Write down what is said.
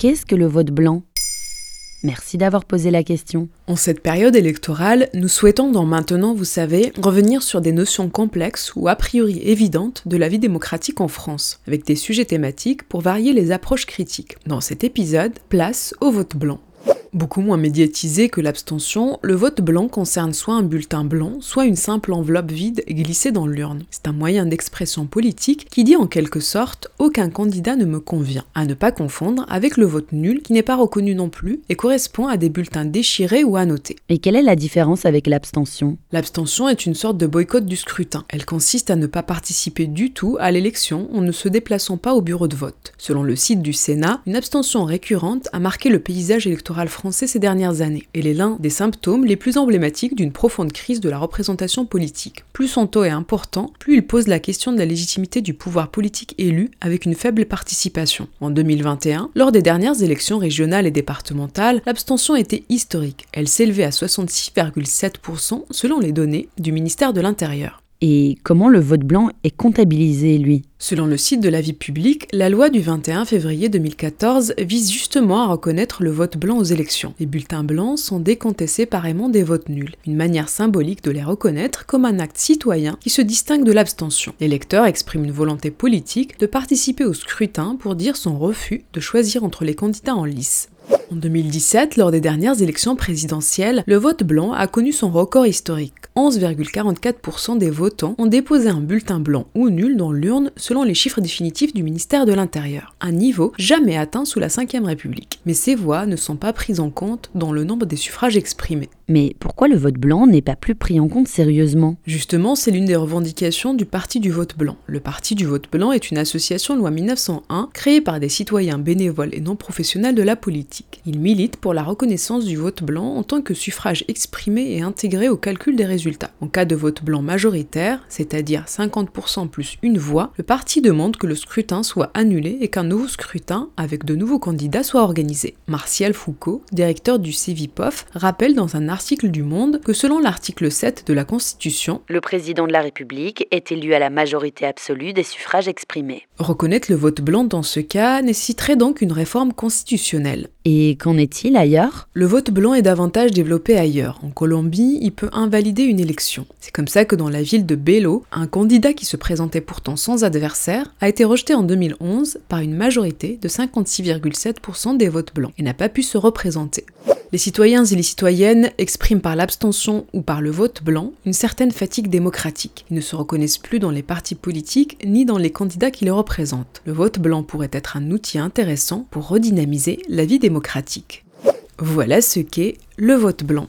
qu'est-ce que le vote blanc? Merci d'avoir posé la question. En cette période électorale, nous souhaitons dans Maintenant, vous savez, revenir sur des notions complexes ou a priori évidentes de la vie démocratique en France, avec des sujets thématiques pour varier les approches critiques. Dans cet épisode, place au vote blanc. Beaucoup moins médiatisé que l'abstention, le vote blanc concerne soit un bulletin blanc, soit une simple enveloppe vide glissée dans l'urne. C'est un moyen d'expression politique qui dit en quelque sorte aucun candidat ne me convient, à ne pas confondre avec le vote nul qui n'est pas reconnu non plus et correspond à des bulletins déchirés ou annotés. Et quelle est la différence avec l'abstention? L'abstention est une sorte de boycott du scrutin. Elle consiste à ne pas participer du tout à l'élection en ne se déplaçant pas au bureau de vote. Selon le site du Sénat, une abstention récurrente a marqué le paysage électoral français français ces dernières années. Elle est l'un des symptômes les plus emblématiques d'une profonde crise de la représentation politique. Plus son taux est important, plus il pose la question de la légitimité du pouvoir politique élu avec une faible participation. En 2021, lors des dernières élections régionales et départementales, l'abstention était historique. Elle s'élevait à 66,7% selon les données du ministère de l'Intérieur. Et comment le vote blanc est comptabilisé, lui? Selon le site de la vie publique, la loi du 21 février 2014 vise justement à reconnaître le vote blanc aux élections. Les bulletins blancs sont décomptés séparément des votes nuls, une manière symbolique de les reconnaître comme un acte citoyen qui se distingue de l'abstention. L'électeur exprime une volonté politique de participer au scrutin pour dire son refus de choisir entre les candidats en lice. En 2017, lors des dernières élections présidentielles, le vote blanc a connu son record historique. 11,44% des votants ont déposé un bulletin blanc ou nul dans l'urne selon les chiffres définitifs du ministère de l'Intérieur, un niveau jamais atteint sous la Ve République. Mais ces voix ne sont pas prises en compte dans le nombre des suffrages exprimés. Mais pourquoi le vote blanc n'est pas plus pris en compte sérieusement? Justement, c'est l'une des revendications du Parti du vote blanc. Le Parti du vote blanc est une association loi 1901 créée par des citoyens bénévoles et non professionnels de la politique. Il milite pour la reconnaissance du vote blanc en tant que suffrage exprimé et intégré au calcul des résultats. En cas de vote blanc majoritaire, c'est-à-dire 50% plus une voix, le parti demande que le scrutin soit annulé et qu'un nouveau scrutin avec de nouveaux candidats soit organisé. Martial Foucault, directeur du CEVIPOF, rappelle dans un article article du Monde que selon l'article 7 de la Constitution, le président de la République est élu à la majorité absolue des suffrages exprimés. Reconnaître le vote blanc dans ce cas nécessiterait donc une réforme constitutionnelle. Et qu'en est-il ailleurs? Le vote blanc est davantage développé ailleurs. En Colombie, il peut invalider une élection. C'est comme ça que dans la ville de Belo, un candidat qui se présentait pourtant sans adversaire a été rejeté en 2011 par une majorité de 56,7% des votes blancs et n'a pas pu se représenter. Les citoyens et les citoyennes expriment par l'abstention ou par le vote blanc une certaine fatigue démocratique. Ils ne se reconnaissent plus dans les partis politiques ni dans les candidats qui les représentent. Le vote blanc pourrait être un outil intéressant pour redynamiser la vie démocratique. Voilà ce qu'est le vote blanc.